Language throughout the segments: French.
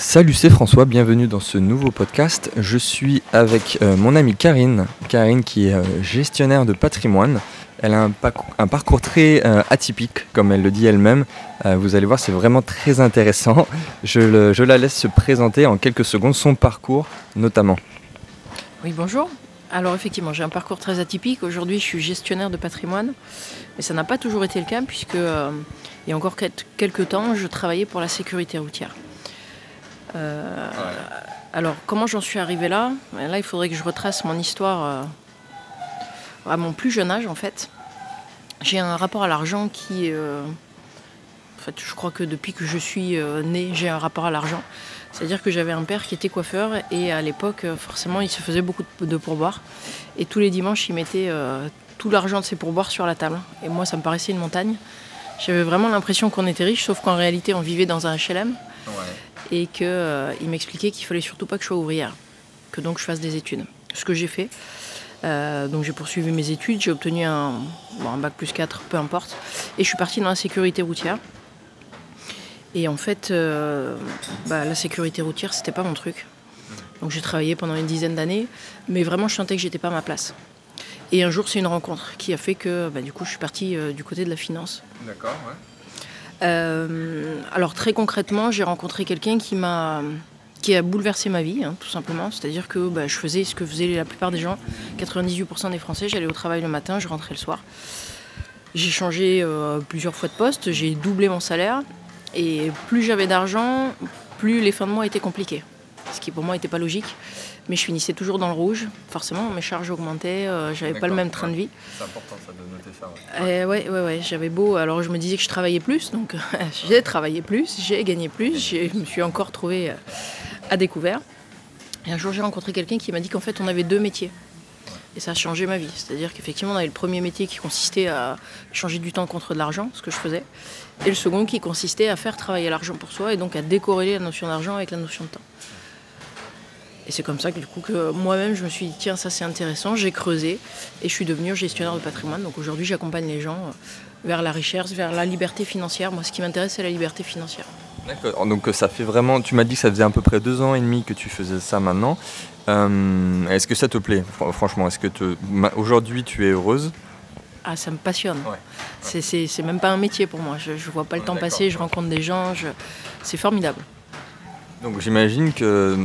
Salut, c'est François, bienvenue dans ce nouveau podcast. Je suis avec euh, mon amie Karine, Karine qui est euh, gestionnaire de patrimoine. Elle a un, parcours très euh, atypique, comme elle le dit elle-même. Vous allez voir, c'est vraiment très intéressant. Je, je la laisse se présenter en quelques secondes son parcours, notamment. Oui, bonjour. Alors effectivement, j'ai un parcours très atypique. Aujourd'hui, je suis gestionnaire de patrimoine, mais ça n'a pas toujours été le cas puisque il y a encore quel- quelques temps, je travaillais pour la sécurité routière. Euh, Alors, comment j'en suis arrivée là? Là, il faudrait que je retrace mon histoire euh, à mon plus jeune âge, en fait. J'ai un rapport à l'argent qui, euh, en fait, je crois que depuis que je suis née, j'ai un rapport à l'argent. C'est-à-dire que j'avais un père qui était coiffeur et à l'époque, forcément, il se faisait beaucoup de- pourboires. Et tous les dimanches, il mettait tout l'argent de ses pourboires sur la table. Et moi, ça me paraissait une montagne. J'avais vraiment l'impression qu'on était riche, sauf qu'en réalité, on vivait dans un HLM et qu'il m'expliquait qu'il fallait surtout pas que je sois ouvrière, que donc je fasse des études. Ce que j'ai fait. Euh, donc j'ai poursuivi mes études, j'ai obtenu un, bac plus 4, peu importe, et je suis partie dans la sécurité routière. Et en fait, euh, bah, la sécurité routière, c'était pas mon truc. Donc j'ai travaillé pendant une dizaine d'années, mais vraiment je sentais que j'étais pas à ma place. Et un jour, c'est une rencontre qui a fait que bah, du coup, je suis partie euh, du côté de la finance. D'accord, Euh, alors très concrètement, j'ai rencontré quelqu'un qui m'a qui a bouleversé ma vie, hein, tout simplement. C'est-à-dire que bah, je faisais ce que faisaient la plupart des gens. 98% des Français, j'allais au travail le matin, je rentrais le soir. J'ai changé euh, plusieurs fois de poste, j'ai doublé mon salaire. Et plus j'avais d'argent, plus les fins de mois étaient compliquées. Ce qui pour moi n'était pas logique. Mais je finissais toujours dans le rouge. Forcément, mes charges augmentaient, euh, j'avais pas le même train de vie. C'est important ça de noter ça. Euh, ouais, ouais, ouais, j'avais beau. Alors je me disais que je travaillais plus, donc j'ai travaillé plus, j'ai gagné plus, je me suis encore trouvée euh, à découvert. Et un jour j'ai rencontré quelqu'un qui m'a dit qu'en fait on avait deux métiers. Et ça a changé ma vie. C'est-à-dire qu'effectivement on avait le premier métier qui consistait à changer du temps contre de l'argent, ce que je faisais. Et le second qui consistait à faire travailler l'argent pour soi et donc à décorréler la notion d'argent avec la notion de temps. Et c'est comme ça que du coup que moi-même je me suis dit tiens ça c'est intéressant, j'ai creusé et je suis devenue gestionnaire de patrimoine. Donc aujourd'hui j'accompagne les gens euh, vers la richesse, vers la liberté financière. Moi ce qui m'intéresse c'est la liberté financière. D'accord, donc euh, ça fait vraiment. Tu m'as dit que ça faisait à peu près deux ans et demi que tu faisais ça maintenant. Euh, est-ce que ça te plaît, fr- franchement Est-ce que te... aujourd'hui tu es heureuse? Ah ça me passionne. Ouais. C'est, c'est, c'est même pas un métier pour moi. Je, je vois pas le Ouais, temps passer, je rencontre des gens, je- c'est formidable. Donc j'imagine que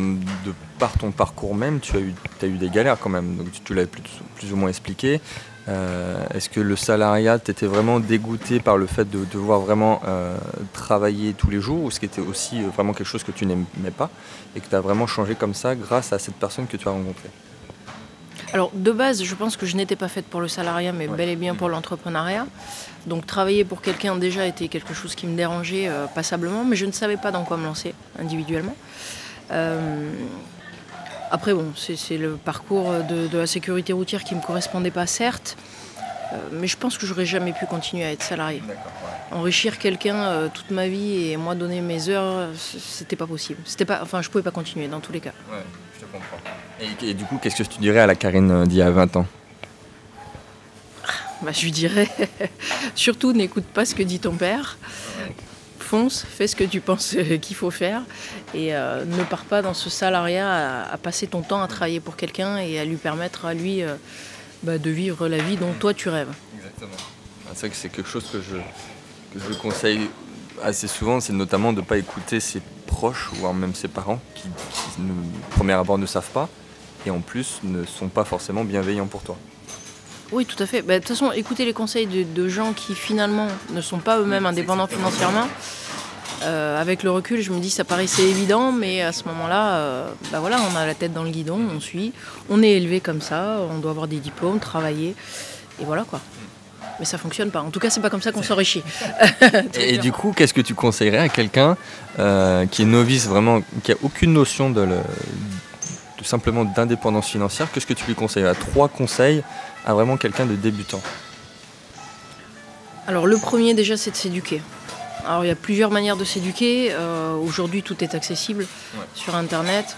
de par ton parcours même, tu as eu, as eu des galères quand même. Donc tu, tu l'avais plus, plus ou moins expliqué. Euh, Est-ce que le salariat t'était vraiment dégoûté par le fait de devoir vraiment euh, travailler tous les jours ou ce qui était aussi euh, vraiment quelque chose que tu n'aimais pas et que tu as vraiment changé comme ça grâce à cette personne que tu as rencontrée? Alors de base, je pense que je n'étais pas faite pour le salariat, mais Ouais. bel et bien pour l'entrepreneuriat. Donc travailler pour quelqu'un déjà était quelque chose qui me dérangeait euh, passablement, mais je ne savais pas dans quoi me lancer individuellement. Euh, après bon, c'est, le parcours de, de la sécurité routière qui me correspondait pas, certes, euh, mais je pense que j'aurais jamais pu continuer à être salarié. Enrichir quelqu'un toute ma vie et moi donner mes heures, c'était pas possible. C'était pas, enfin, je pouvais pas continuer dans tous les cas. Ouais, je te comprends. Et, et du coup, qu'est-ce que tu dirais à la Karine d'il y a 20 ans? Bah, je lui dirais, surtout n'écoute pas ce que dit ton père. Fonce, fais ce que tu penses euh, qu'il faut faire et euh, ne pars pas dans ce salariat à, passer ton temps à travailler pour quelqu'un et à lui permettre à lui euh, bah, de vivre la vie dont toi tu rêves. Exactement. Que c'est quelque chose que je, conseille assez souvent, c'est notamment de ne pas écouter ses proches, voire même ses parents, qui, qui au premier abord ne savent pas, et en plus ne sont pas forcément bienveillants pour toi. Oui, tout à fait. Bah, De toute façon, écouter les conseils de, de gens qui finalement ne sont pas eux-mêmes indépendants financièrement. euh, avec le recul, je me dis ça paraissait évident, mais à ce moment-là, euh, bah voilà, on a la tête dans le guidon, on suit, on est élevé comme ça, on doit avoir des diplômes, travailler, et voilà quoi. Mais ça fonctionne pas. En tout cas, c'est pas comme ça qu'on s'enrichit. Et, et du coup, qu'est-ce que tu conseillerais à quelqu'un euh, qui est novice, vraiment, qui a aucune notion de, le- simplement d'indépendance financière Qu'est-ce que tu lui conseillerais Trois conseils à vraiment quelqu'un de débutant. Alors le premier déjà c'est de s'éduquer. Alors il y a plusieurs manières de s'éduquer. Euh, Aujourd'hui tout est accessible Ouais. sur internet.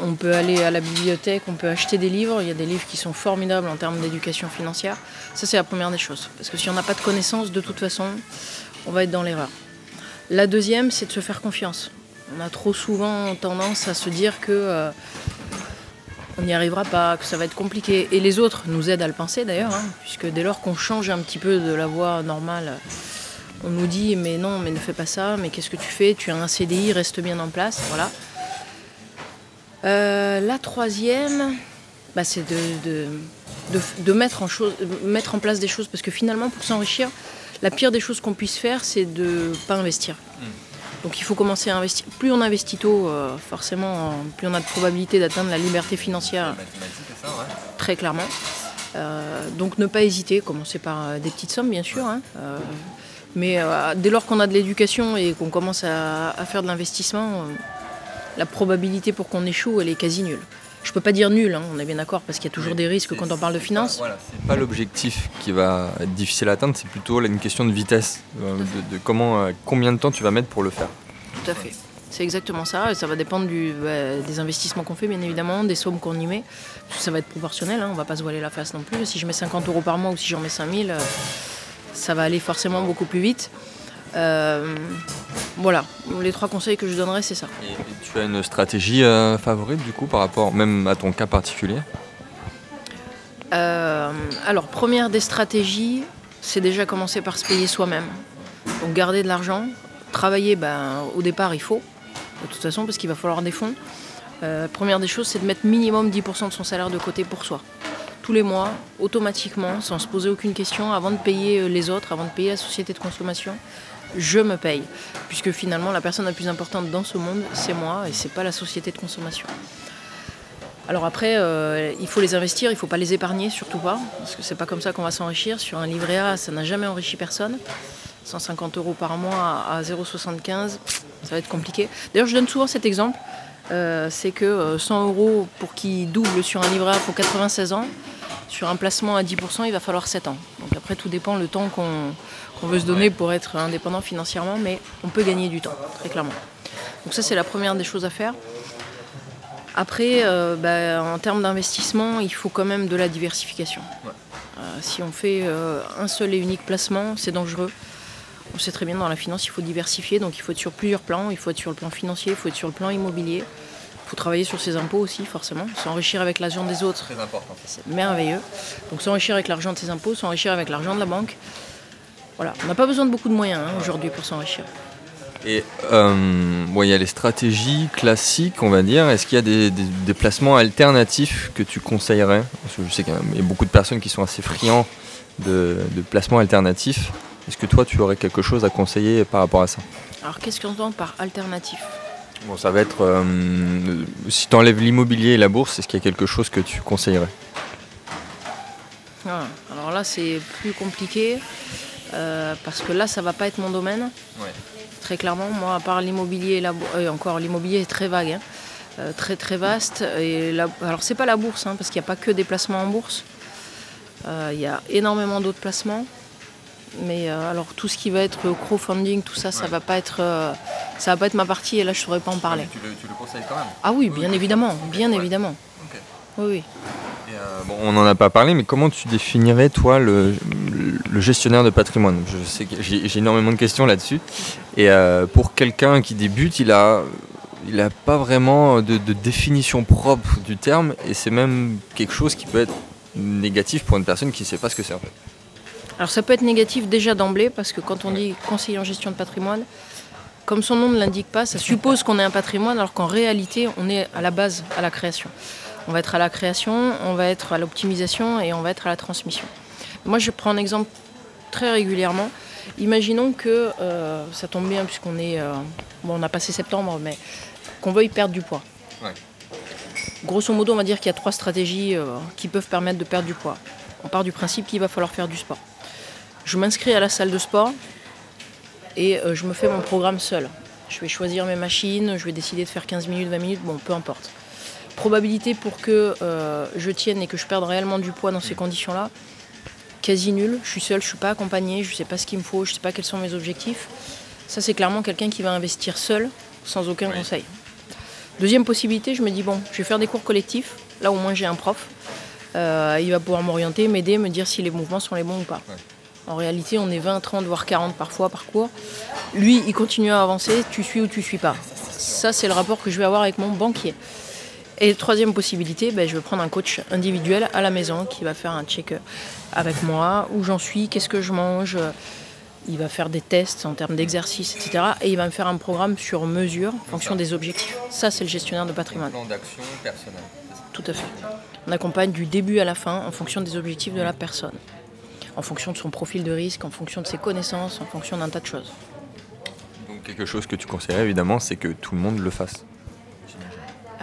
On peut aller à la bibliothèque, on peut acheter des livres. Il y a des livres qui sont formidables en termes d'éducation financière. Ça c'est la première des choses. Parce que si on n'a pas de connaissances, de toute façon, on va être dans l'erreur. La deuxième c'est de se faire confiance. On a trop souvent tendance à se dire que euh, on n'y arrivera pas, ça va être compliqué. Et les autres nous aident à le penser d'ailleurs, hein, puisque dès lors qu'on change un petit peu de la voie normale, on nous dit mais non, mais ne fais pas ça, mais qu'est-ce que tu fais? Tu as un CDI, reste bien en place, voilà. Euh, la troisième, bah, c'est de, mettre, en place des choses, parce que finalement, pour s'enrichir, la pire des choses qu'on puisse faire, c'est de ne pas investir. Hmm. Donc il faut commencer à investir. Plus on investit tôt, euh, forcément, plus on a de probabilité d'atteindre la liberté financière. Très clairement. Euh, donc ne pas hésiter, commencer par des petites sommes bien sûr. Hein. mais dès lors qu'on a de l'éducation et qu'on commence à, à, faire de l'investissement, la probabilité pour qu'on échoue, elle est quasi nulle. Je ne peux pas dire nul, hein, on est bien d'accord, parce qu'il y a toujours des risques quand on parle de finances. Voilà, c'est pas l'objectif qui va être difficile à atteindre, c'est plutôt une question de vitesse, euh, de, comment, euh, combien de temps tu vas mettre pour le faire. Tout à fait. C'est exactement ça, et ça va dépendre du, bah, des investissements qu'on fait, bien évidemment, des sommes qu'on y met. Ça va être proportionnel, hein, on ne va pas se voiler la face non plus. Si je mets 50 euros par mois ou si j'en mets 5000, euh, ça va aller forcément beaucoup plus vite. Euh, voilà, les trois conseils que je donnerais, c'est ça. Et, tu as une stratégie euh, favorite du coup par rapport même à ton cas particulier? Euh, Alors, première des stratégies, c'est déjà commencer par se payer soi-même. Donc garder de l'argent, travailler, ben, au départ il faut, de toute façon, parce qu'il va falloir des fonds. première des choses, c'est de mettre minimum 10% de son salaire de côté pour soi. Tous les mois, automatiquement, sans se poser aucune question, avant de payer les autres, avant de payer la société de consommation, je me paye. Puisque finalement, la personne la plus importante dans ce monde, c'est moi et c'est pas la société de consommation. Alors après, euh, il faut les investir, il ne faut pas les épargner, surtout pas, parce que c'est pas comme ça qu'on va s'enrichir. Sur un livret A, ça n'a jamais enrichi personne. 150 euros par mois à 0,75, ça va être compliqué. D'ailleurs, je donne souvent cet exemple. Euh, c'est que 100 euh, euros pour qui double sur un livret A, faut 96 ans. Sur un placement à 10%, il va falloir 7 ans. Donc après, tout dépend le temps qu'on on veut se donner pour être indépendant financièrement, mais on peut gagner du temps, très clairement. Donc ça, c'est la première des choses à faire. Après, euh, bah, en termes d'investissement, il faut quand même de la diversification. Euh, si on fait euh, un seul et unique placement, c'est dangereux. On sait très bien dans la finance, il faut diversifier, donc il faut être sur plusieurs plans. Il faut être sur le plan financier, il faut être sur le plan immobilier. Faut travailler sur ses impôts aussi, forcément. S'enrichir avec l'argent des autres, c'est merveilleux. Donc s'enrichir avec l'argent de ses impôts, s'enrichir avec l'argent de la banque. Voilà, on n'a pas besoin de beaucoup de moyens hein, aujourd'hui pour s'enrichir. Et euh, il y a les stratégies classiques, on va dire. Est-ce qu'il y a des, placements alternatifs que tu conseillerais? Parce que je sais qu'il y a beaucoup de personnes qui sont assez friands de, placements alternatifs. Est-ce que toi, tu aurais quelque chose à conseiller par rapport à ça? Alors, qu'est-ce qu'on entend par alternatif? Bon, ça va être euh, si tu enlèves l'immobilier et la bourse, est-ce qu'il y a quelque chose que tu conseillerais? Ah, Alors là, c'est plus compliqué. Euh, parce que là, ça va pas être mon domaine. Très clairement, moi, à part l'immobilier, la euh, encore l'immobilier est très vague, hein. euh, très très vaste. Et la... alors c'est pas la bourse, hein, parce qu'il n'y a pas que des placements en bourse. Il y a énormément d'autres placements. Mais alors tout ce qui va être crowdfunding, tout ça, ça va pas être, ça va pas être ma partie. Et là, je saurais pas en parler. tu, le, conseilles quand même Ah oui, bien évidemment, bien évidemment. Oui, oui. bon, on n'en a pas parlé, mais comment tu définirais, toi, le, le gestionnaire de patrimoine? Je sais que j'ai énormément de questions là-dessus. Et euh, pour quelqu'un qui débute, il a, il a pas vraiment de, définition propre du terme, et c'est même quelque chose qui peut être négatif pour une personne qui ne sait pas ce que c'est en fait. Alors ça peut être négatif déjà d'emblée, parce que quand on dit conseiller en gestion de patrimoine, comme son nom ne l'indique pas, ça suppose qu'on est un patrimoine, alors qu'en réalité, on est à la base à la création. On va être à la création, on va être à l'optimisation et on va être à la transmission. Moi, je prends un exemple très régulièrement. Imaginons que euh, ça tombe bien puisqu'on est, euh, bon, on a passé septembre, mais qu'on veuille perdre du poids. Grosso modo, on va dire qu'il y a trois stratégies euh, qui peuvent permettre de perdre du poids. On part du principe qu'il va falloir faire du sport. Je m'inscris à la salle de sport et je me fais mon programme seul. Je vais choisir mes machines, je vais décider de faire 15 minutes, 20 minutes, bon, peu importe. Probabilité pour que je tienne et que je perde réellement du poids dans ces conditions-là, quasi nul. Je suis seule, je ne suis pas accompagnée, je ne sais pas ce qu'il me faut, je ne sais pas quels sont mes objectifs. Ça, c'est clairement quelqu'un qui va investir seul, sans aucun conseil. Deuxième possibilité, je me dis, bon, je vais faire des cours collectifs. Là, au moins, j'ai un prof. Euh, il va pouvoir m'orienter, m'aider, me dire si les mouvements sont les bons ou pas. En réalité, on est 20, 30, voire 40 parfois par cours. Lui, il continue à avancer, tu suis ou tu suis pas. Ça, c'est le rapport que je vais avoir avec mon banquier. Et troisième possibilité, ben, je vais prendre un coach individuel à la maison qui va faire un check avec moi, où j'en suis, qu'est-ce que je mange. Il va faire des tests en termes d'exercice, etc. Et il va me faire un programme sur mesure en fonction des objectifs. Ça, c'est le gestionnaire de patrimoine. plan d'action personnel. Tout à fait. On accompagne du début à la fin en fonction des objectifs de la personne, en fonction de son profil de risque, en fonction de ses connaissances, en fonction d'un tas de choses. Donc quelque chose que tu conseillerais évidemment, c'est que tout le monde le fasse.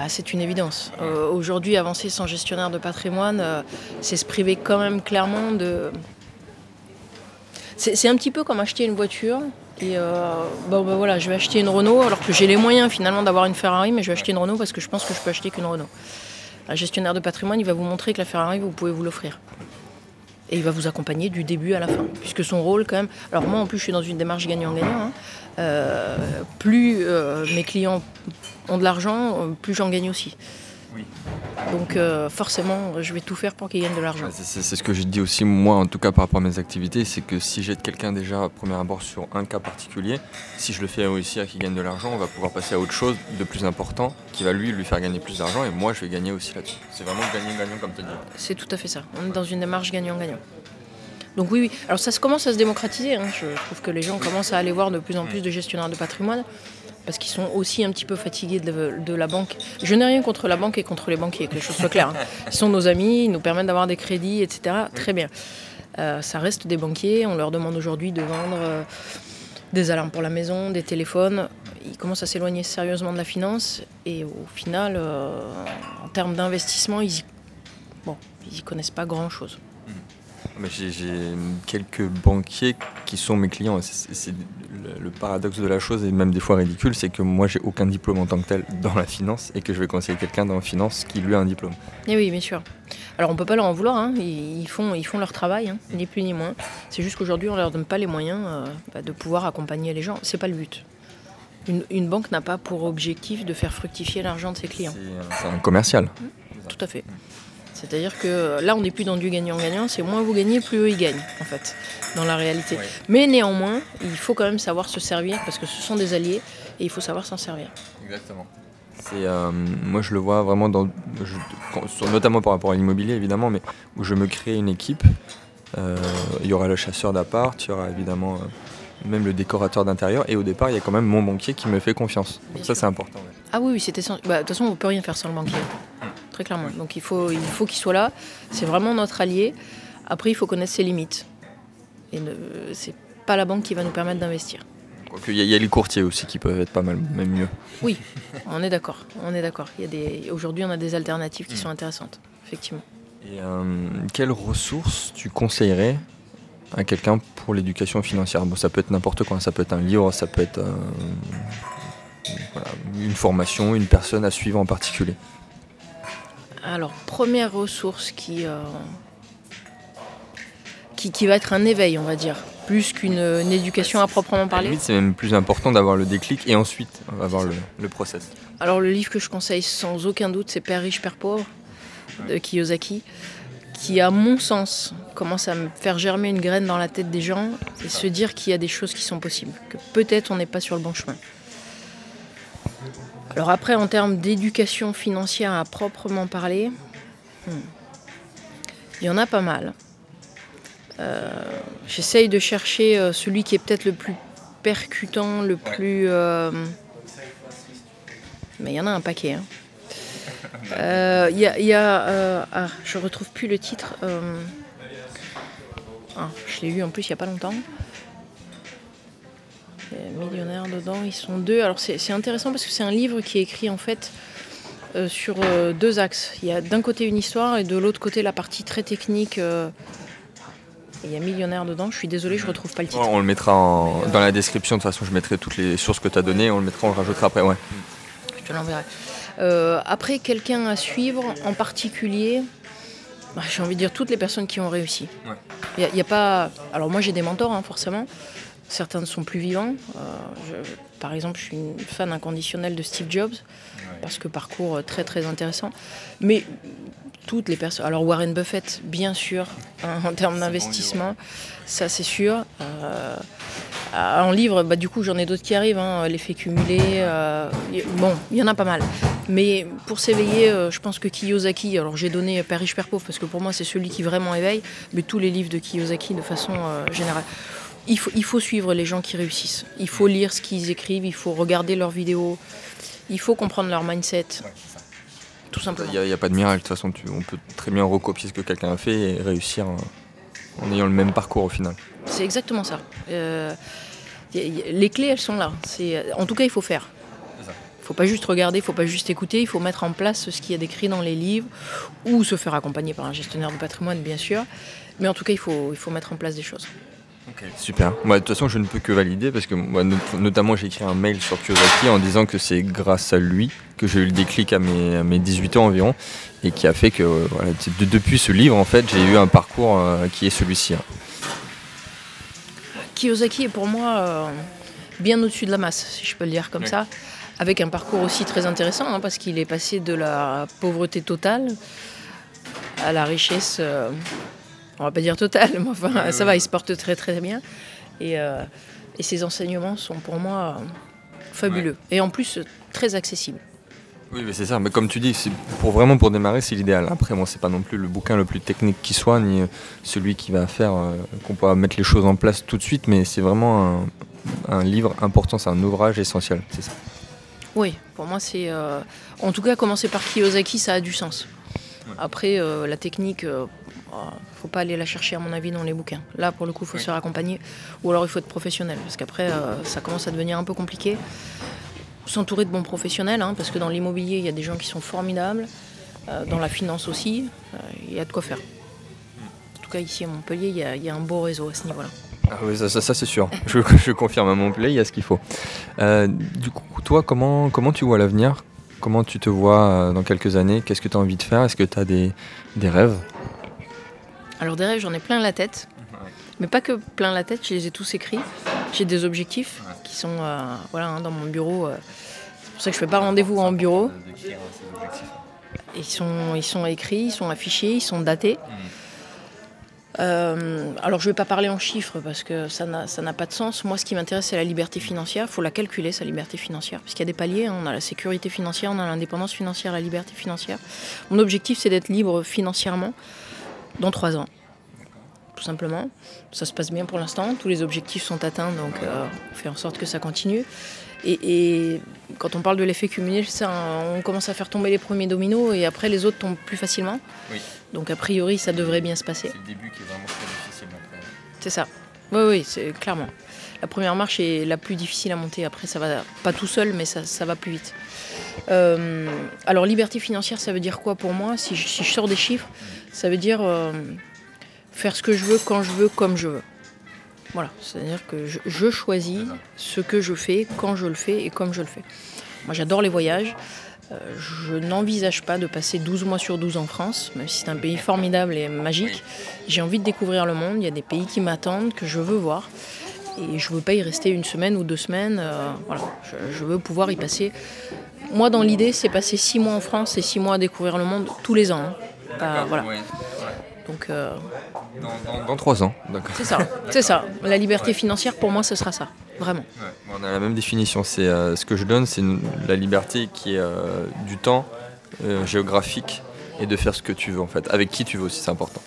Ah, c'est une évidence. Euh, aujourd'hui, avancer sans gestionnaire de patrimoine, euh, c'est se priver quand même clairement de... C'est un petit peu comme acheter une voiture. Et euh, bon, ben voilà, je vais acheter une Renault alors que j'ai les moyens finalement d'avoir une Ferrari, mais je vais acheter une Renault parce que je pense que je peux acheter qu'une Renault. Un gestionnaire de patrimoine, il va vous montrer que la Ferrari, vous pouvez vous l'offrir. Et il va vous accompagner du début à la fin. Puisque son rôle, quand même. Alors, moi, en plus, je suis dans une démarche gagnant-gagnant. Hein. Euh, plus euh, mes clients ont de l'argent, euh, plus j'en gagne aussi. Donc forcément, je vais tout faire pour qu'ils gagnent de l'argent. C'est ce que je dis aussi moi, en tout cas par rapport à mes activités, c'est que si j'aide quelqu'un déjà à premier abord sur un cas particulier, si je le fais réussir à qu'il gagne de l'argent, on va pouvoir passer à autre chose de plus important qui va lui lui faire gagner plus d'argent et moi je vais gagner aussi là-dessus. C'est vraiment gagnant-gagnant comme tu dis. C'est tout à fait ça. On est dans une démarche gagnant-gagnant. Donc oui, oui. Alors ça se commence à se démocratiser. Hein. Je trouve que les gens commencent à aller voir de plus en plus de gestionnaires de patrimoine parce qu'ils sont aussi un petit peu fatigués de, la banque. Je n'ai rien contre la banque et contre les banquiers, que les choses soient claires. Hein. Ils sont nos amis, ils nous permettent d'avoir des crédits, etc. Très bien. Euh, ça reste des banquiers. On leur demande aujourd'hui de vendre euh, des alarmes pour la maison, des téléphones. Ils commencent à s'éloigner sérieusement de la finance et au final, euh, en termes d'investissement, ils n'y connaissent pas grand-chose. J'ai quelques banquiers qui sont mes clients. C'est le paradoxe de la chose, et même des fois ridicule, c'est que moi, j'ai aucun diplôme en tant que tel dans la finance et que je vais conseiller quelqu'un dans la finance qui lui a un diplôme. Et eh oui, bien sûr. Alors, on peut pas leur en vouloir. Hein. Ils, font, ils font leur travail, hein, ni plus ni moins. C'est juste qu'aujourd'hui, on leur donne pas les moyens euh, bah, de pouvoir accompagner les gens. C'est pas le but. Une, banque n'a pas pour objectif de faire fructifier l'argent de ses clients. C'est un commercial. Tout à fait. C'est-à-dire que là, on n'est plus dans du gagnant-gagnant, c'est moins vous gagnez, plus eux ils gagnent, en fait, dans la réalité. Mais néanmoins, il faut quand même savoir se servir, parce que ce sont des alliés, et il faut savoir s'en servir. Exactement. C'est, euh, moi, je le vois vraiment, dans, notamment par rapport à l'immobilier, évidemment, mais où je me crée une équipe. Euh, il y aura le chasseur d'appart, il y aura évidemment euh, même le décorateur d'intérieur, et au départ, il y a quand même mon banquier qui me fait confiance. Donc ça, c'est important. Ah oui, oui c'était bah, De toute façon, on ne peut rien faire sans le banquier clairement. Donc il faut qu'il faut qu'il soit là. C'est vraiment notre allié. Après, il faut connaître ses limites. Et c'est pas la banque qui va nous permettre d'investir. Il y, a les courtiers aussi qui peuvent être pas mal, même mieux. Oui, on est d'accord. On est d'accord. des... Aujourd'hui, on a des alternatives qui mm. sont intéressantes, effectivement. Et euh, quelles ressources tu conseillerais à quelqu'un pour l'éducation financière? Bon, ça peut être n'importe quoi. Ça peut être un livre, ça peut être euh, une formation, une personne à suivre en particulier. Alors, première ressource qui, euh, qui, va être un éveil, on va dire, plus qu'une éducation à proprement parler. C'est même plus important d'avoir le déclic et ensuite avoir le, le, process. Alors, le livre que je conseille sans aucun doute, c'est Père riche, Père pauvre de Kiyosaki, qui, à mon sens, commence à me faire germer une graine dans la tête des gens et se dire qu'il y a des choses qui sont possibles, que peut-être on n'est pas sur le bon chemin. Alors après, en termes d'éducation financière à proprement parler, hmm, il y en a pas mal. Euh, j'essaye de chercher euh, celui qui est peut-être le plus percutant, le plus... Euh, mais il y en a un paquet. Il hein. y a... ah, je retrouve plus le titre. Ah, je l'ai lu en plus il n'y a pas longtemps millionnaires dedans, ils sont deux. Alors c'est intéressant parce que c'est un livre qui est écrit en fait euh, sur euh, deux axes. Il y a d'un côté une histoire et de l'autre côté la partie très technique. Euh, il y a millionnaire dedans. Je suis désolée, je retrouve pas le titre. On le mettra dans la description. De toute façon, je mettrai toutes les sources que tu as données. On le mettra, on le rajoutera après. Ouais. Je te l'enverrai. après, quelqu'un à suivre en particulier. Bah, j'ai envie de dire toutes les personnes qui ont réussi. Il n'y a, pas. Alors moi j'ai des mentors hein, forcément. Certains ne sont plus vivants. Euh, par exemple, je suis une fan inconditionnelle de Steve Jobs, parce que parcours euh, très très intéressant. Mais toutes les personnes. Alors Warren Buffett, bien sûr, hein, en termes d'investissement, ça c'est sûr. Euh, en livre, bah, du coup, j'en ai d'autres qui arrivent, hein, l'effet cumulé. euh, y- bon, il y en a pas mal. Mais pour s'éveiller, euh, je pense que Kiyosaki, alors j'ai donné Père riche, Père pauvre, parce que pour moi, c'est celui qui vraiment éveille, mais tous les livres de Kiyosaki de façon générale. Il faut, il faut suivre les gens qui réussissent. Il faut lire ce qu'ils écrivent, il faut regarder leurs vidéos, il faut comprendre leur mindset, tout simplement. Il n'y a, pas de miracle, de toute façon, tu- on peut très bien recopier ce que quelqu'un a fait et réussir euh, en ayant le même parcours au final. C'est exactement ça. Euh, y a- y a- les clés, elles sont là. C'est, en tout cas, il faut faire. Il faut pas juste regarder, il faut pas juste écouter, il faut mettre en place ce qu'il y a décrit dans les livres ou se faire accompagner par un gestionnaire de patrimoine, bien sûr. Mais en tout cas, il faut, il faut mettre en place des choses. Super. Moi, de toute façon, je ne peux que valider parce que moi, not- notamment, j'ai écrit un mail sur Kiyosaki en disant que c'est grâce à lui que j'ai eu le déclic à mes, à mes 18 ans environ et qui a fait que euh, voilà, de- depuis ce livre, en fait, j'ai eu un parcours euh, qui est celui-ci. hein. Kiyosaki est pour moi euh, bien au-dessus de la masse, si je peux le dire comme Oui. ça, avec un parcours aussi très intéressant, hein, parce qu'il est passé de la pauvreté totale à la richesse, euh, on va pas dire totale, mais enfin Ouais, ça ouais, va, il se porte très très bien. Et, euh, et enseignements sont pour moi euh, fabuleux. Et en plus, euh, très accessibles. Oui, mais c'est ça. Mais comme tu dis, pour vraiment pour démarrer, c'est l'idéal. Après, moi, c'est pas non plus le bouquin le plus technique qui soit, ni euh, celui qui va faire euh, qu'on pourra mettre les choses en place tout de suite, mais c'est vraiment un, un livre important, c'est un ouvrage essentiel. C'est ça. Oui, pour moi, c'est. euh, En tout cas, commencer par Kiyosaki, ça a du sens. Après, euh, la technique, faut pas aller la chercher, à mon avis, dans les bouquins. Là, pour le coup, il faut se faire accompagner. Ou alors, il faut être professionnel. Parce qu'après, euh, ça commence à devenir un peu compliqué. S'entourer de bons professionnels, hein, parce que dans l'immobilier, il y a des gens qui sont formidables. Euh, dans la finance aussi, euh, il y a de quoi faire. En tout cas, ici à Montpellier, il y a, il y a un beau réseau à ce niveau-là. Ah oui, ça, ça- ça, c'est sûr. Je, je confirme à Montpellier, il y a ce qu'il faut. Euh, du coup, toi, comment, comment tu vois l'avenir? Comment tu te vois euh, dans quelques années? Qu'est-ce que tu as envie de faire? Est-ce que tu as des, des rêves? Alors des rêves, j'en ai plein la tête. Mais pas que plein la tête, je les ai tous écrits. J'ai des objectifs qui sont euh, voilà, hein, dans mon bureau. euh. c'est pour ça que je fais pas rendez-vous en bureau. Ils sont, ils sont écrits, ils sont affichés, ils sont datés. Euh, alors je ne vais pas parler en chiffres parce que ça n'a ça n'a pas de sens. Moi ce qui m'intéresse c'est la liberté financière. Il faut la calculer sa liberté financière. Parce qu'il y a des paliers, hein. on a la sécurité financière, on a l'indépendance financière, la liberté financière. Mon objectif c'est d'être libre financièrement dans trois ans. Tout simplement. Ça se passe bien pour l'instant. Tous les objectifs sont atteints, donc euh, on fait en sorte que ça continue. Et, et quand on parle de l'effet cumulé, ça, on commence à faire tomber les premiers dominos et après les autres tombent plus facilement. Oui. Donc a priori, ça devrait bien se passer. le début qui est vraiment très difficile. C'est ça. Oui, oui, c'est clairement. La première marche est la plus difficile à monter. Après, ça va pas tout seul, mais ça, ça va plus vite. Euh, alors, liberté financière, ça veut dire quoi pour moi? Si je, si je sors des chiffres, ça veut dire euh, faire ce que je veux, quand je veux, comme je veux. Voilà, c'est-à-dire que je, je choisis ce que je fais, quand je le fais et comme je le fais. Moi, j'adore les voyages. Euh, je n'envisage pas de passer 12 mois sur 12 en France, même si c'est un pays formidable et magique. J'ai envie de découvrir le monde. Il y a des pays qui m'attendent, que je veux voir. Et je ne veux pas y rester une semaine ou deux semaines. euh, voilà, je, je veux pouvoir y passer. Moi, dans l'idée, c'est passer six mois en France et six mois à découvrir le monde tous les ans. hein. Pas- voilà. Donc, euh, Dans, dans- dans trois ans, d'accord. c'est ça. C'est ça. La liberté financière, pour moi, ce sera ça. Vraiment. Ouais, on a la même définition. C'est euh, ce que je donne, c'est la liberté qui est euh, du temps géographique et de faire ce que tu veux en fait, avec qui tu veux aussi, c'est important.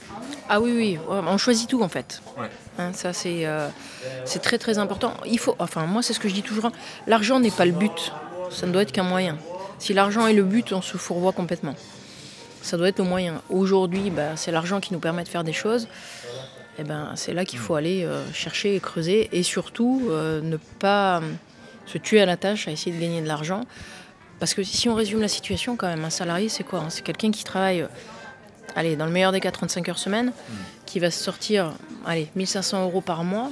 Ah oui, oui, on choisit tout en fait. Ouais. Hein, ça, c'est c'est très très important. Il faut, enfin, moi, c'est ce que je dis toujours. hein, L'argent n'est pas le but. Ça ne doit être qu'un moyen. Si l'argent est le but, on se fourvoie complètement. Ça doit être le moyen. Aujourd'hui, bah, c'est l'argent qui nous permet de faire des choses. Et ben, c'est là qu'il faut aller euh, chercher et creuser. Et surtout, euh, ne pas euh, se tuer à la tâche à essayer de gagner de l'argent. Parce que si on résume la situation, quand même, un salarié, c'est quoi hein? C'est quelqu'un qui travaille, allez, dans le meilleur des cas, 35 heures semaine, qui va se sortir, allez, 1500 euros par mois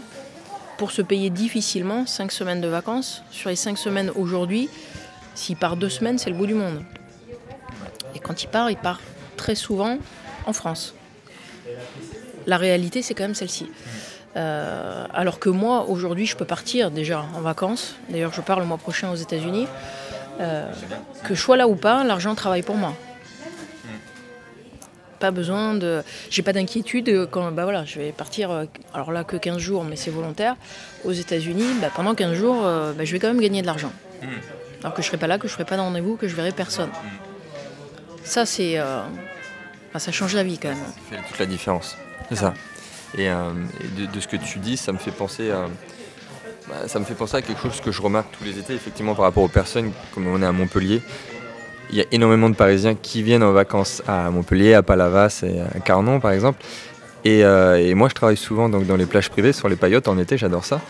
pour se payer difficilement 5 semaines de vacances. Sur les 5 semaines aujourd'hui, s'il part 2 semaines, c'est le bout du monde. Et quand il part, il part très souvent en France. La réalité, c'est quand même celle-ci. Euh, alors que moi, aujourd'hui, je peux partir déjà en vacances. D'ailleurs, je pars le mois prochain aux États-Unis. Euh, que je sois là ou pas, l'argent travaille pour moi. pas besoin de. J'ai pas d'inquiétude quand bah voilà, je vais partir, euh, alors là que 15 jours, mais c'est volontaire, aux États-Unis, bah, pendant 15 jours, bah, je vais quand même gagner de l'argent. Hmm. Alors que je serai pas là, que je ferai pas de rendez-vous, que je verrai personne. Ça, c'est. Euh, ça change la vie quand même. Ça fait toute la différence. C'est ça. Et, de, ce que tu dis, ça me fait penser à. Bah, ça me fait penser quelque chose que je remarque tous les étés, effectivement, par rapport aux personnes, comme on est à Montpellier il y a énormément de Parisiens qui viennent en vacances à Montpellier, à Palavas et à Carnon par exemple. Euh, et, moi je travaille souvent donc, dans les plages privées, sur les paillotes en été, j'adore ça.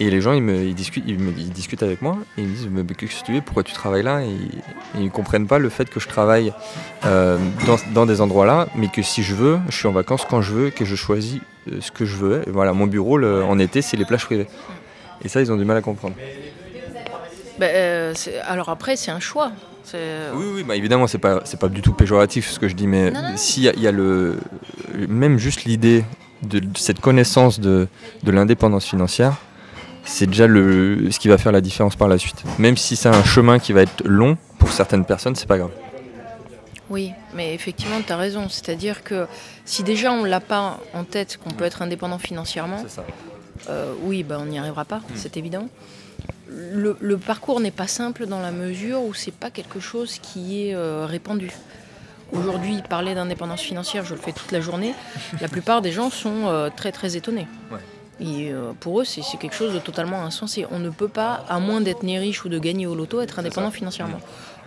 Et les gens ils, me, discutent, ils, me, discutent avec moi et ils me disent mais qu'est-ce que tu fais, pourquoi tu travailles là? Et, ils ne comprennent pas le fait que je travaille euh, dans, des endroits là, mais que si je veux, je suis en vacances quand je veux, que je choisis euh, ce que je veux. Et voilà, mon bureau en été c'est les plages privées. Et ça ils ont du mal à comprendre. Ben, alors après c'est un choix. Euh, oui, oui, bah évidemment, c'est pas, c'est pas du tout péjoratif ce que je dis, mais s'il y, a le, même juste l'idée de, cette connaissance de, de l'indépendance financière, c'est déjà le, ce qui va faire la différence par la suite. Même si c'est un chemin qui va être long pour certaines personnes, c'est pas grave. Oui, mais effectivement, tu as raison. C'est-à-dire que si déjà on l'a pas en tête qu'on peut être indépendant financièrement, euh, oui, bah, on n'y arrivera pas, hmm. c'est évident le, parcours n'est pas simple dans la mesure où c'est pas quelque chose qui est euh, répandu. Aujourd'hui, parler d'indépendance financière, je le fais toute la journée. La plupart des gens sont euh, très très étonnés. Et euh, pour eux, c'est quelque chose de totalement insensé. On ne peut pas, à moins d'être né riche ou de gagner au loto, être indépendant financièrement.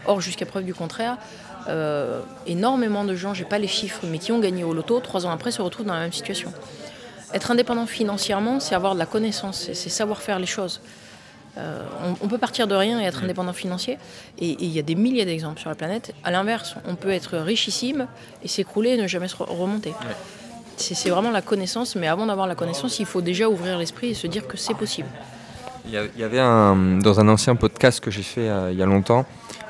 Or, jusqu'à preuve du contraire, énormément de gens, j'ai pas les chiffres, mais qui ont gagné au loto, trois ans après se retrouvent dans la même situation. Être indépendant financièrement, c'est avoir de la connaissance, c'est savoir faire les choses. Euh, on, peut partir de rien et être indépendant financier. Et il y a des milliers d'exemples sur la planète. À l'inverse, on peut être richissime et s'écrouler et ne jamais se remonter. C'est vraiment la connaissance, mais avant d'avoir la connaissance, il faut déjà ouvrir l'esprit et se dire que c'est possible. Il y avait un, dans un ancien podcast que j'ai fait euh, il y a longtemps,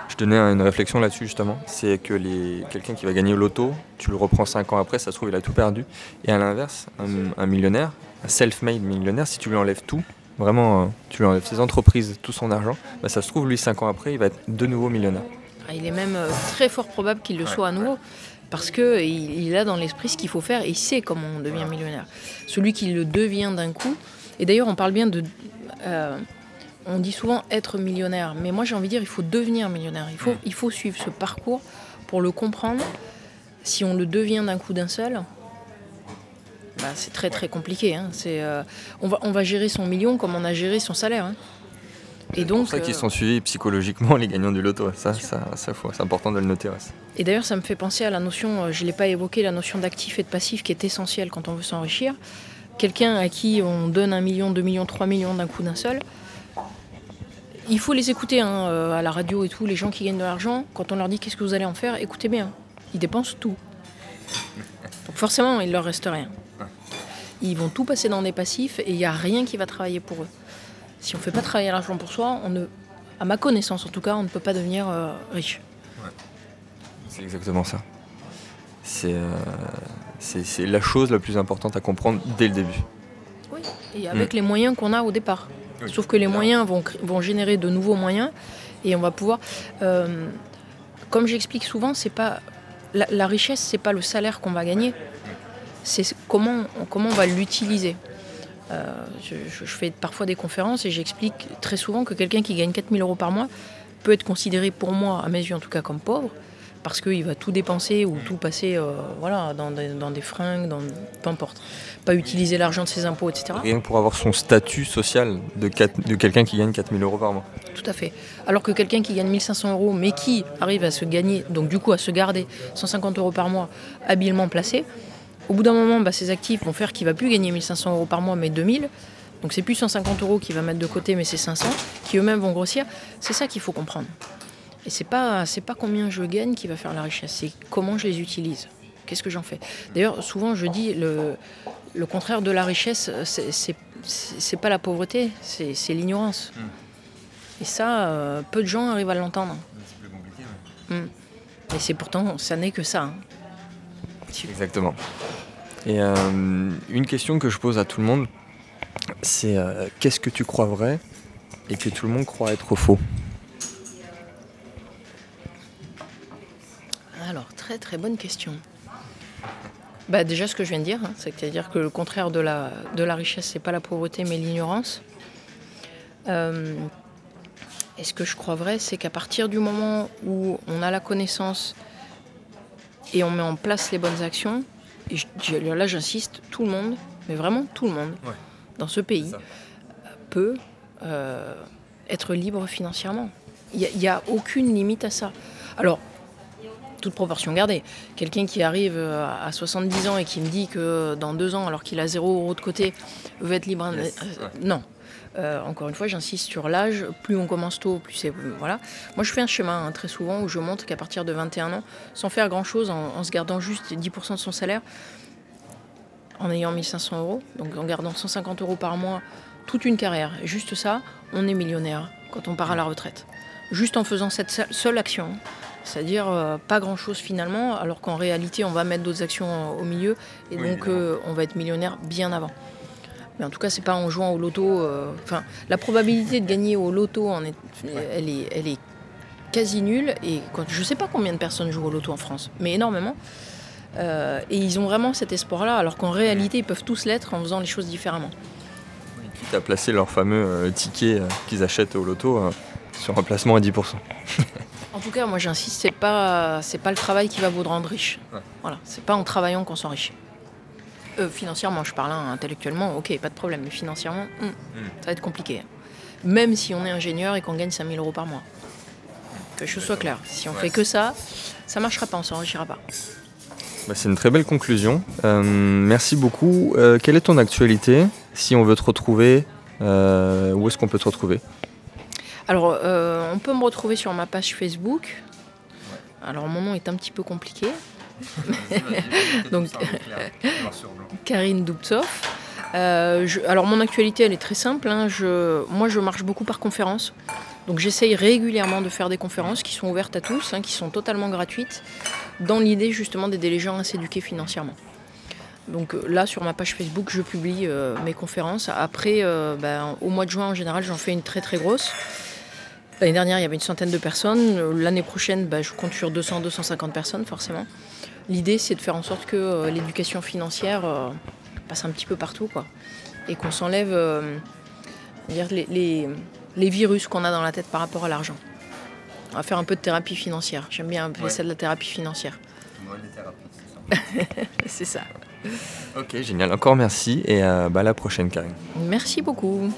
je donnais une réflexion là-dessus justement. C'est que les, quelqu'un qui va gagner au loto, tu le reprends 5 ans après, ça se trouve il a tout perdu. Et à l'inverse, un, un millionnaire, un self-made millionnaire, si tu lui enlèves tout, vraiment, euh, tu lui enlèves ses entreprises, tout son argent, bah, ça se trouve, lui, 5 ans après, il va être de nouveau millionnaire. Ah, il est même euh, très fort probable qu'il le soit à nouveau. Parce qu'il il a dans l'esprit ce qu'il faut faire et il sait comment on devient millionnaire. Celui qui le devient d'un coup, et d'ailleurs on parle bien de... Euh, on dit souvent être millionnaire, mais moi j'ai envie de dire il faut devenir millionnaire. Il faut, il faut suivre ce parcours pour le comprendre. Si on le devient d'un coup d'un seul, bah, c'est très très compliqué. Hein. Euh, on, va, on va gérer son million comme on a géré son salaire. Hein. Et donc, c'est pour ça qu'ils euh, sont suivis psychologiquement les gagnants du loto. Ça, ça, ça c'est important de le noter. Et d'ailleurs, ça me fait penser à la notion, euh, je ne l'ai pas évoqué, la notion d'actif et de passif qui est essentielle quand on veut s'enrichir. Quelqu'un à qui on donne un million, deux millions, trois millions d'un coup d'un seul, il faut les écouter hein, à la radio et tout, les gens qui gagnent de l'argent, quand on leur dit qu'est-ce que vous allez en faire, écoutez bien, ils dépensent tout. Donc forcément, il leur reste rien ils vont tout passer dans des passifs et il n'y a rien qui va travailler pour eux. Si on ne fait pas travailler l'argent pour soi, on ne, à ma connaissance en tout cas, on ne peut pas devenir euh, riche. C'est exactement ça. Euh, c'est la chose la plus importante à comprendre dès le début. Oui, et avec mm. les moyens qu'on a au départ. Sauf que les moyens vont, vont générer de nouveaux moyens et on va pouvoir. Euh, comme j'explique souvent, c'est pas la, la richesse, c'est pas le salaire qu'on va gagner c'est comment, comment on va l'utiliser. Euh, je, fais parfois des conférences et j'explique très souvent que quelqu'un qui gagne 4000 euros par mois peut être considéré pour moi, à mes yeux en tout cas, comme pauvre, parce qu'il va tout dépenser ou tout passer euh, voilà, dans, des, fringues, dans, peu importe. Pas utiliser l'argent de ses impôts, etc. Rien pour avoir son statut social de, de quelqu'un qui gagne 4000 euros par mois. Tout à fait. Alors que quelqu'un qui gagne 1500 euros, mais qui arrive à se gagner, donc du coup à se garder 150 euros par mois habilement placé, au bout d'un moment, bah, ces actifs vont faire qu'il va plus gagner 1500 euros par mois, mais 2000. Donc c'est plus 150 euros qu'il va mettre de côté, mais c'est 500, qui eux-mêmes vont grossir. C'est ça qu'il faut comprendre. Et c'est pas c'est pas combien je gagne qui va faire la richesse, c'est comment je les utilise. Qu'est-ce que j'en fais? D'ailleurs, souvent je dis le, le contraire de la richesse, c'est pas la pauvreté, c'est l'ignorance. Hmm. Et ça, euh, peu de gens arrivent à l'entendre. C'est plus compliqué. Hmm. Et c'est pourtant, ça n'est que ça. Hein. Exactement. Et euh, une question que je pose à tout le monde, c'est euh, qu'est-ce que tu crois vrai et que tout le monde croit être faux? Alors, très très bonne question. bah Déjà, ce que je viens de dire, hein, c'est-à-dire que le contraire de la, de la richesse, c'est pas la pauvreté, mais l'ignorance. Euh, et ce que je crois vrai, c'est qu'à partir du moment où on a la connaissance et on met en place les bonnes actions, et là j'insiste, tout le monde, mais vraiment tout le monde, dans ce pays, peut euh, être libre financièrement. Il n'y a, aucune limite à ça. Alors, toute proportion gardée. Quelqu'un qui arrive euh, à 70 ans et qui me dit que dans deux ans, alors qu'il a zéro euro de côté, veut être libre, euh, non. Euh, encore une fois, j'insiste sur l'âge. Plus on commence tôt, plus c'est. Voilà. Moi, je fais un chemin hein, très souvent où je montre qu'à partir de 21 ans, sans faire grand chose, en, se gardant juste 10% de son salaire, en ayant 1500 euros, donc en gardant 150 euros par mois, toute une carrière, juste ça, on est millionnaire quand on part à la retraite. Juste en faisant cette seule action. C'est-à-dire euh, pas grand-chose finalement, alors qu'en réalité, on va mettre d'autres actions au milieu, et donc euh, on va être millionnaire bien avant. Mais en tout cas, c'est pas en jouant au loto. Euh, enfin, la probabilité de gagner au loto, en est, elle, est, elle est quasi nulle. Et quand, je sais pas combien de personnes jouent au loto en France, mais énormément. Euh, et ils ont vraiment cet espoir-là, alors qu'en réalité, ils peuvent tous l'être en faisant les choses différemment. Tu as placé leur fameux euh, ticket qu'ils achètent au loto sur un placement à 10%. en tout cas, moi j'insiste, c'est pas, c'est pas le travail qui va vous rendre riche. Voilà, c'est pas en travaillant qu'on s'enrichit. Euh, financièrement, je parle hein, intellectuellement, ok, pas de problème, mais financièrement, hmm, hmm. ça va être compliqué. Même si on est ingénieur et qu'on gagne 5000 euros par mois. Que je sois clair, si on fait que ça, ça marchera pas, on s'enrichira pas. Bah, c'est une très belle conclusion. Euh, merci beaucoup. Euh, quelle est ton actualité Si on veut te retrouver, où est-ce qu'on peut te retrouver? Alors, on peut me retrouver sur ma page Facebook. Alors, mon nom est un petit peu compliqué. Donc, Karine Dubtsov. Euh, alors mon actualité elle est très simple. Hein. Je, moi je marche beaucoup par conférence. Donc j'essaye régulièrement de faire des conférences qui sont ouvertes à tous, hein, qui sont totalement gratuites, dans l'idée justement d'aider les gens à s'éduquer financièrement. Donc euh, là sur ma page Facebook je publie euh, mes conférences. Après ben, au mois de juin en général j'en fais une très très grosse. L'année dernière il y avait une centaine de personnes. L'année prochaine ben, je compte sur 200-250 personnes forcément. L'idée, c'est de faire en sorte que euh, l'éducation financière euh, passe un petit peu partout, quoi. Et qu'on s'enlève euh, les, les, virus qu'on a dans la tête par rapport à l'argent. On va faire un peu de thérapie financière. J'aime bien appeler ça de la thérapie financière. c'est ça. Ok, génial. Encore merci et bah, à la prochaine, Karine. Merci beaucoup.